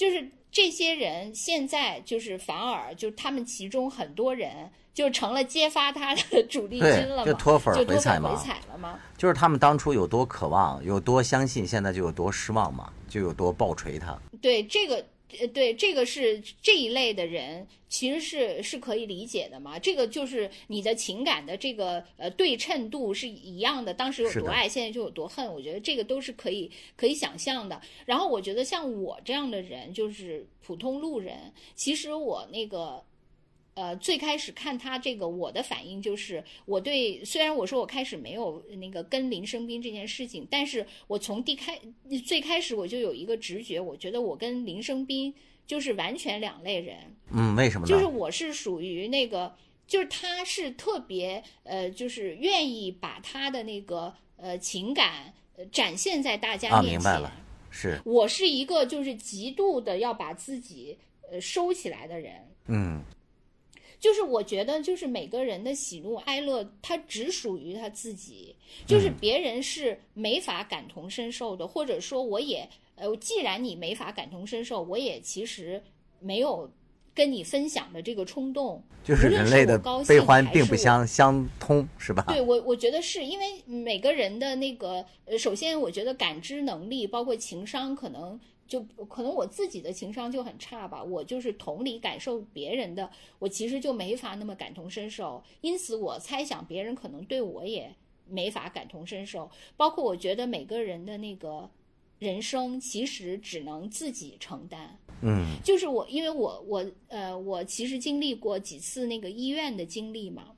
就是这些人现在就是反而就他们其中很多人。就成了揭发他的主力军对了嘛，就脱粉回踩嘛回踩了吗？就是他们当初有多渴望，有多相信，现在就有多失望嘛，就有多暴锤他。对这个，呃，对这个是这一类的人，其实是是可以理解的嘛。这个就是你的情感的这个呃对称度是一样的，当时有多爱，现在就有多恨。我觉得这个都是可以可以想象的。然后我觉得像我这样的人，就是普通路人，其实我那个。呃，最开始看他这个，我的反应就是，我对虽然我说我开始没有那个跟林生斌这件事情，但是我从第开最开始我就有一个直觉，我觉得我跟林生斌就是完全两类人，嗯，为什么呢？就是我是属于那个，就是他是特别呃，就是愿意把他的那个呃情感呃展现在大家啊，面前。明白了，是，我是一个就是极度的要把自己呃收起来的人。嗯，就是我觉得，就是每个人的喜怒哀乐，他只属于他自己，就是别人是没法感同身受的，或者说我也，呃，既然你没法感同身受，我也其实没有跟你分享的这个冲动。就是人类的悲欢并不相相通，是吧？对我，我觉得是因为每个人的那个，呃，首先我觉得感知能力，包括情商，可能就可能我自己的情商就很差吧，我就是同理感受别人的，我其实就没法那么感同身受，因此我猜想别人可能对我也没法感同身受。包括我觉得每个人的那个人生其实只能自己承担。嗯就是我，因为我我呃，我其实经历过几次那个医院的经历嘛。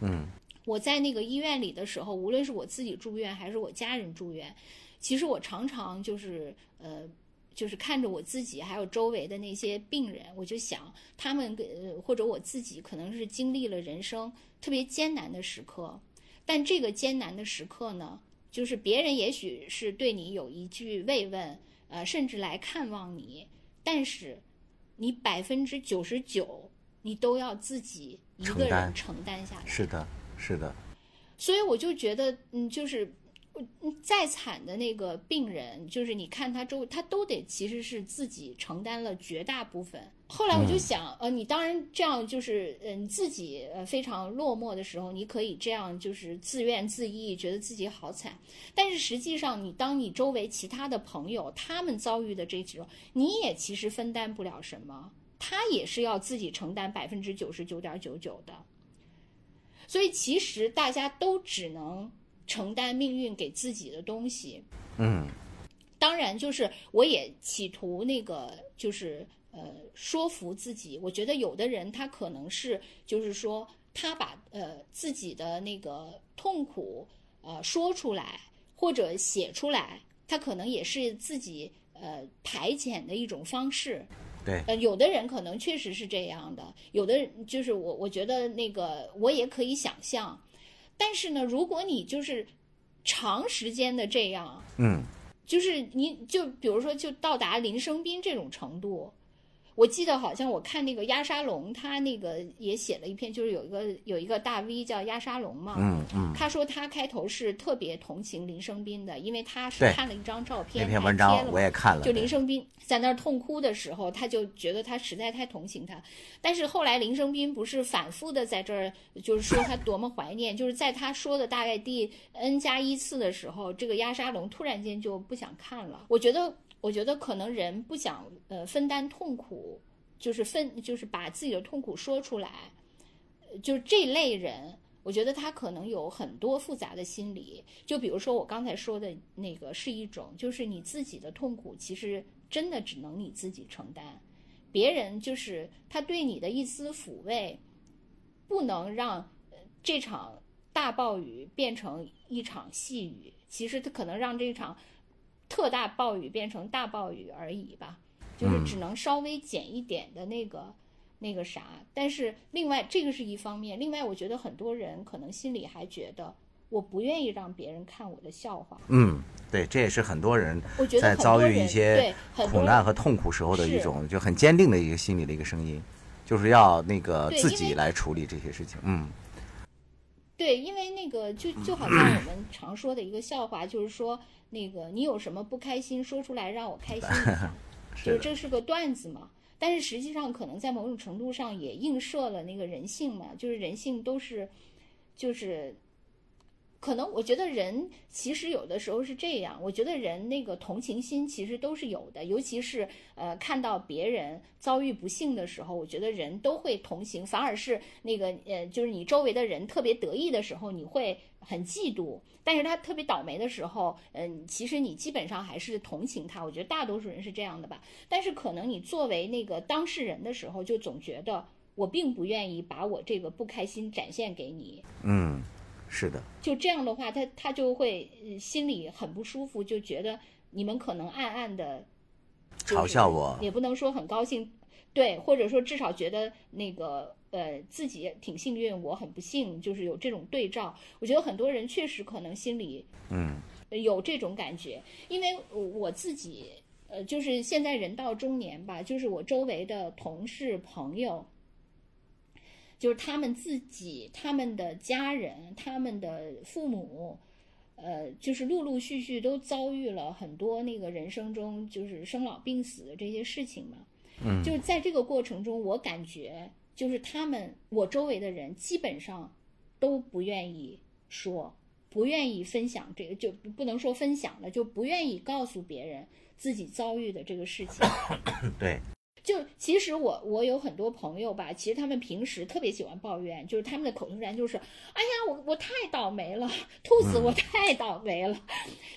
嗯我在那个医院里的时候，无论是我自己住院还是我家人住院，其实我常常就是呃，就是看着我自己还有周围的那些病人，我就想他们呃或者我自己可能是经历了人生特别艰难的时刻，但这个艰难的时刻呢，就是别人也许是对你有一句慰问，呃，甚至来看望你，但是你百分之九十九你都要自己一个人承担下来。是的，是的，所以我就觉得，嗯，就是。嗯再惨的那个病人，就是你看他周围，他都得其实是自己承担了绝大部分。后来我就想，呃，你当然这样就是，嗯、自己呃非常落寞的时候，你可以这样就是自怨自艾，觉得自己好惨。但是实际上，你当你周围其他的朋友他们遭遇的这几种，你也其实分担不了什么，他也是要自己承担百分之九十九点九九的。所以其实大家都只能承担命运给自己的东西。嗯当然，就是我也企图那个，就是呃说服自己。我觉得有的人他可能是，就是说他把呃自己的那个痛苦呃说出来或者写出来，他可能也是自己呃排遣的一种方式。对，呃，有的人可能确实是这样的，有的人就是我，我觉得那个我也可以想象，但是呢，如果你就是长时间的这样，嗯。就是你就比如说就到达林生斌这种程度，我记得好像我看那个鸭沙龙，他那个也写了一篇，就是有一个有一个大 V 叫鸭沙龙嘛，嗯嗯，他说他开头是特别同情林生斌的，因为他是看了一张照片，那篇文章我也看了，就林生斌在那儿痛哭的时候，他就觉得他实在太同情他。但是后来林生斌不是反复的在这儿，就是说他多么怀念，就是在他说的大概第 n 加一次的时候，这个鸭沙龙突然间就不想看了。我觉得，我觉得可能人不想呃分担痛苦，就是分就是把自己的痛苦说出来，就是这类人。我觉得他可能有很多复杂的心理，就比如说我刚才说的那个，是一种就是你自己的痛苦，其实真的只能你自己承担，别人就是他对你的一丝抚慰，不能让这场大暴雨变成一场细雨，其实他可能让这场特大暴雨变成大暴雨而已吧，就是只能稍微减一点的那个。那个啥，但是另外这个是一方面，另外我觉得很多人可能心里还觉得我不愿意让别人看我的笑话，嗯，对，这也是很多人在遭遇一些苦难和痛苦时候的一种就很坚定的一个心理的一个声音，就是要那个自己来处理这些事情。嗯对，因为那个就就好像我们常说的一个笑话，就是说那个你有什么不开心，说出来让我开心 一下，就这是个段子嘛。但是实际上，可能在某种程度上也映射了那个人性嘛，就是人性都是，就是，可能我觉得人其实有的时候是这样，我觉得人那个同情心其实都是有的，尤其是呃看到别人遭遇不幸的时候，我觉得人都会同情，反而是那个呃就是你周围的人特别得意的时候，你会很嫉妒。但是他特别倒霉的时候，嗯，其实你基本上还是同情他。我觉得大多数人是这样的吧。但是可能你作为那个当事人的时候，就总觉得我并不愿意把我这个不开心展现给你。嗯，是的，就这样的话，他他就会呃心里很不舒服，就觉得你们可能暗暗的嘲笑我也不能说很高兴，对，或者说至少觉得那个呃自己挺幸运，我很不幸，就是有这种对照。我觉得很多人确实可能心里嗯呃有这种感觉，因为我自己呃就是现在人到中年吧，就是我周围的同事朋友。就是他们自己、他们的家人、他们的父母，呃，就是陆陆续续都遭遇了很多那个人生中就是生老病死的这些事情嘛。嗯，就是在这个过程中，我感觉就是他们我周围的人基本上都不愿意说，不愿意分享这个，就不能说分享了，就不愿意告诉别人自己遭遇的这个事情。对，就其实我我有很多朋友吧，其实他们平时特别喜欢抱怨，就是他们的口头禅就是，哎呀，我我太倒霉了，兔子我太倒霉了，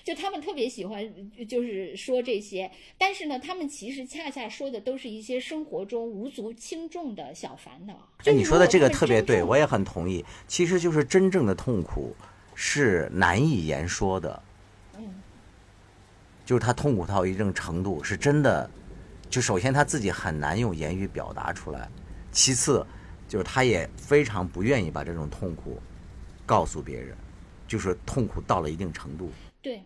就他们特别喜欢就是说这些，但是呢，他们其实恰恰说的都是一些生活中无足轻重的小烦恼。就哎，你说的这个特别对，我也很同意。其实就是真正的痛苦是难以言说的，嗯，就是他痛苦到一定程度，是真的，就首先他自己很难用言语表达出来，其次就是他也非常不愿意把这种痛苦告诉别人，就是痛苦到了一定程度。对，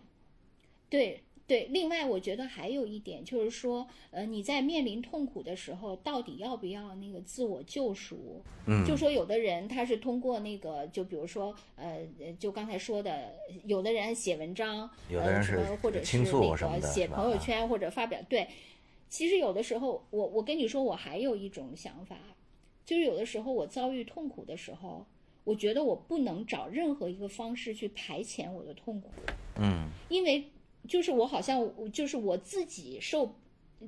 对对。另外，我觉得还有一点就是说，呃，你在面临痛苦的时候，到底要不要那个自我救赎？嗯，就说有的人他是通过那个，就比如说，呃，呃就刚才说的，有的人写文章，有的人是么或者是倾诉那个写朋友圈或者发表。对，其实有的时候，我我跟你说，我还有一种想法，就是有的时候我遭遇痛苦的时候，我觉得我不能找任何一个方式去排遣我的痛苦。嗯因为就是我好像就是我自己受，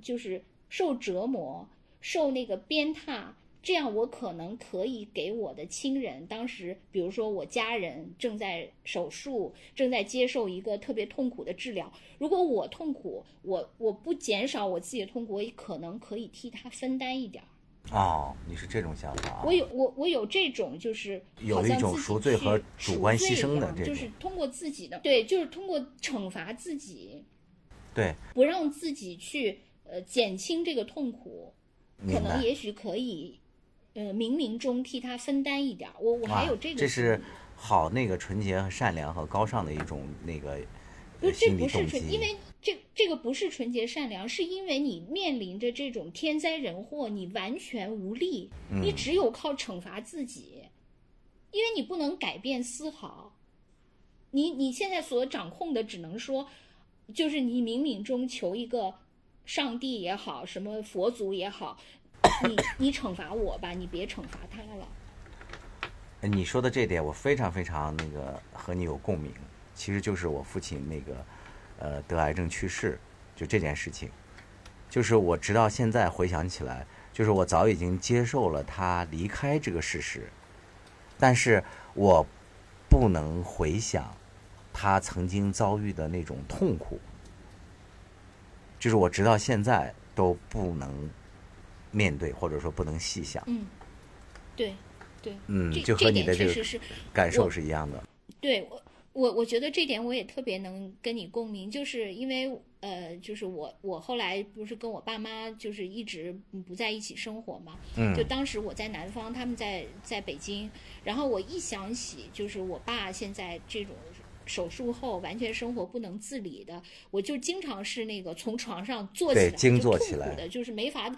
就是受折磨，受那个鞭挞，这样我可能可以给我的亲人，当时比如说我家人正在手术，正在接受一个特别痛苦的治疗，如果我痛苦，我我不减少我自己的痛苦，我也可能可以替他分担一点儿。哦，你是这种想法啊？我有我我有这种就是有一种赎罪和主观牺牲的这种是通过自己的对，就是通过惩罚自己，对，不让自己去呃减轻这个痛苦，可能。也许可以呃冥冥中替他分担一点儿。我我还有这个这是好那个纯洁和善良和高尚的一种那个不是这不是纯，因。为这这个不是纯洁善良，是因为你面临着这种天灾人祸，你完全无力，你嗯只有靠惩罚自己，因为你不能改变丝毫。你你现在所掌控的，只能说，就是你冥冥中求一个上帝也好，什么佛祖也好，你你惩罚我吧，你别惩罚他了。你说的这点，我非常非常那个和你有共鸣。其实就是我父亲那个呃得癌症去世，就这件事情，就是我直到现在回想起来，就是我早已经接受了他离开这个事实，但是我不能回想他曾经遭遇的那种痛苦，就是我直到现在都不能面对，或者说不能细想。嗯，对对，嗯，这就和这你的这个感受是一样的。对我，我我觉得这点我也特别能跟你共鸣，就是因为呃，就是我我后来不是跟我爸妈就是一直不在一起生活嘛，嗯就当时我在南方，他们在在北京，然后我一想起就是我爸现在这种。手术后完全生活不能自理的，我就经常是那个从床上坐起来，惊就坐起来痛苦的，就是没法，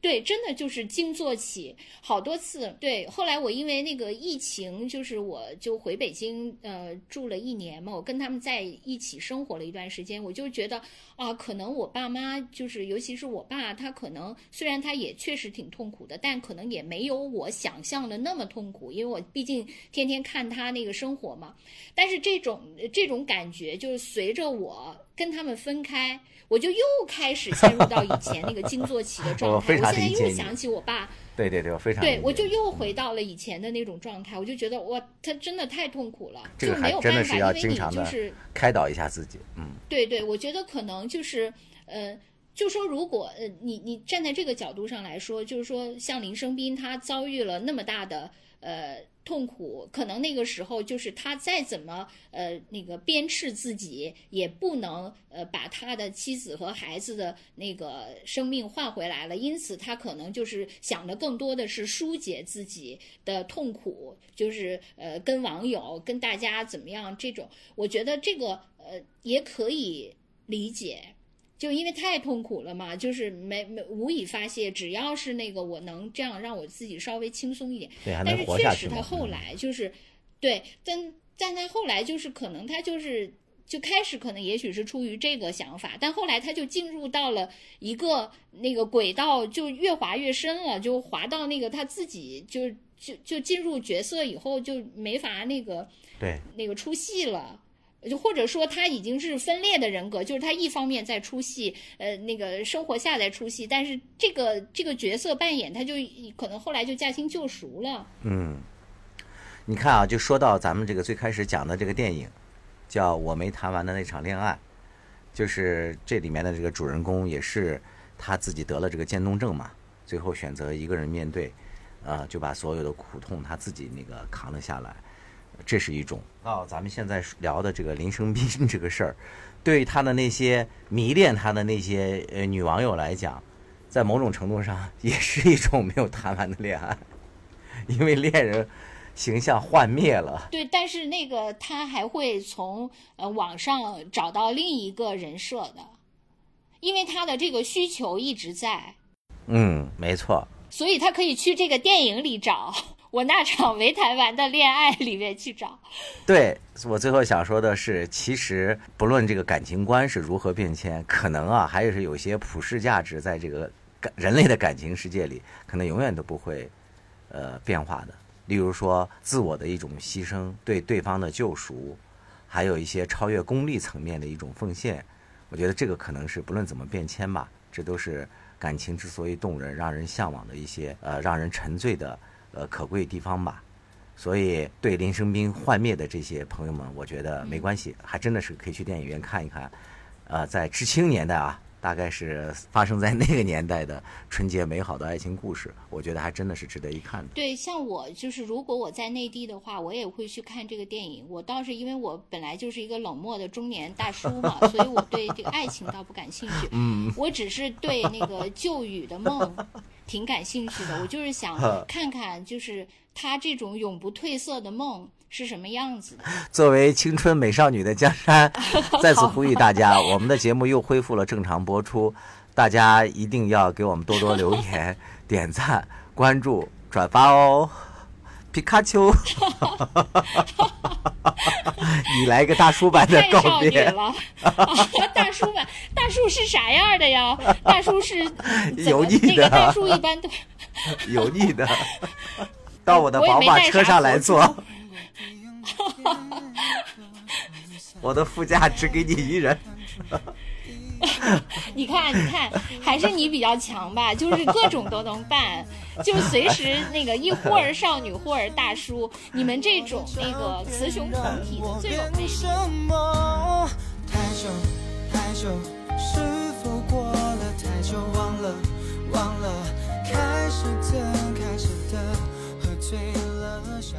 对，真的就是惊坐起好多次。对，后来我因为那个疫情，就是我就回北京呃住了一年嘛，我跟他们在一起生活了一段时间，我就觉得啊，可能我爸妈就是，尤其是我爸，他可能虽然他也确实挺痛苦的，但可能也没有我想象的那么痛苦，因为我毕竟天天看他那个生活嘛。但是这种这种感觉，就是随着我跟他们分开，我就又开始陷入到以前那个惊坐起的状态。我现在又想起我爸，对对对，我非常对我就又回到了以前的那种状态，我就觉得哇，他真的太痛苦了，这个就没有还真的是办法，因为你要经常的就是。开导一下自己。嗯，对对，我觉得可能就是呃，就说如果呃，你你站在这个角度上来说，就是说像林生斌他遭遇了那么大的呃痛苦，可能那个时候就是他再怎么呃那个鞭笞自己，也不能呃把他的妻子和孩子的那个生命换回来了，因此他可能就是想的更多的是疏解自己的痛苦，就是呃跟网友跟大家怎么样这种，我觉得这个呃也可以理解。就因为太痛苦了嘛，就是没没无以发泄。只要是那个我能这样让我自己稍微轻松一点，对，还但是能活确实他下去嘛。嗯后来就是，对，但但他后来就是可能他就是就开始可能也许是出于这个想法，但后来他就进入到了一个那个轨道，就越滑越深了，就滑到那个他自己就就就进入角色以后就没法那个对，那个出戏了。就或者说他已经是分裂的人格，就是他一方面在出戏，呃，那个生活下在出戏，但是这个这个角色扮演他就可能后来就驾轻就熟了。嗯，你看啊，就说到咱们这个最开始讲的这个电影，叫《我没谈完的那场恋爱》，就是这里面的这个主人公也是他自己得了这个渐冻症嘛，最后选择一个人面对，呃，就把所有的苦痛他自己那个扛了下来，这是一种。到咱们现在聊的这个林生斌 这个事儿，对他的那些迷恋他的那些呃女网友来讲，在某种程度上也是一种没有谈完的恋爱，因为恋人形象幻灭了。对，但是那个他还会从呃网上找到另一个人设的，因为他的这个需求一直在，嗯，没错。所以他可以去这个电影里找我那场没谈完的恋爱里面去找。对我最后想说的是，其实不论这个感情观是如何变迁，可能啊，还是有些普世价值在这个感人类的感情世界里，可能永远都不会呃变化的。例如说，自我的一种牺牲，对对方的救赎，还有一些超越功利层面的一种奉献。我觉得这个可能是不论怎么变迁吧，这都是感情之所以动人、让人向往的一些呃让人沉醉的呃可贵地方吧。所以，对林生斌幻灭的这些朋友们，我觉得没关系，还真的是可以去电影院看一看。呃，在知青年代啊，大概是发生在那个年代的纯洁美好的爱情故事，我觉得还真的是值得一看的。对，像我就是，如果我在内地的话，我也会去看这个电影。我倒是因为我本来就是一个冷漠的中年大叔嘛，所以我对这个爱情倒不感兴趣。嗯，我只是对那个旧雨的梦挺感兴趣的。我就是想 看看，就是他这种永不褪色的梦是什么样子的。作为青春美少女的江山，再次呼吁大家，我们的节目又恢复了正常播出，大家一定要给我们多多留言、点赞、关注、转发哦。皮卡丘，你来个大叔版的告别，了，大叔版，大叔是啥样的呀？大叔是油腻的那个大叔一般都油腻的，到我的宝马车上来坐珠，我的副驾只给你一人。你看你看还是你比较强吧 就是各种都能办就随时那个一忽而少女忽而大叔你们这种那个雌雄同体的最有什么太久太久是否过了太久忘了忘了开始怎开始的喝醉了小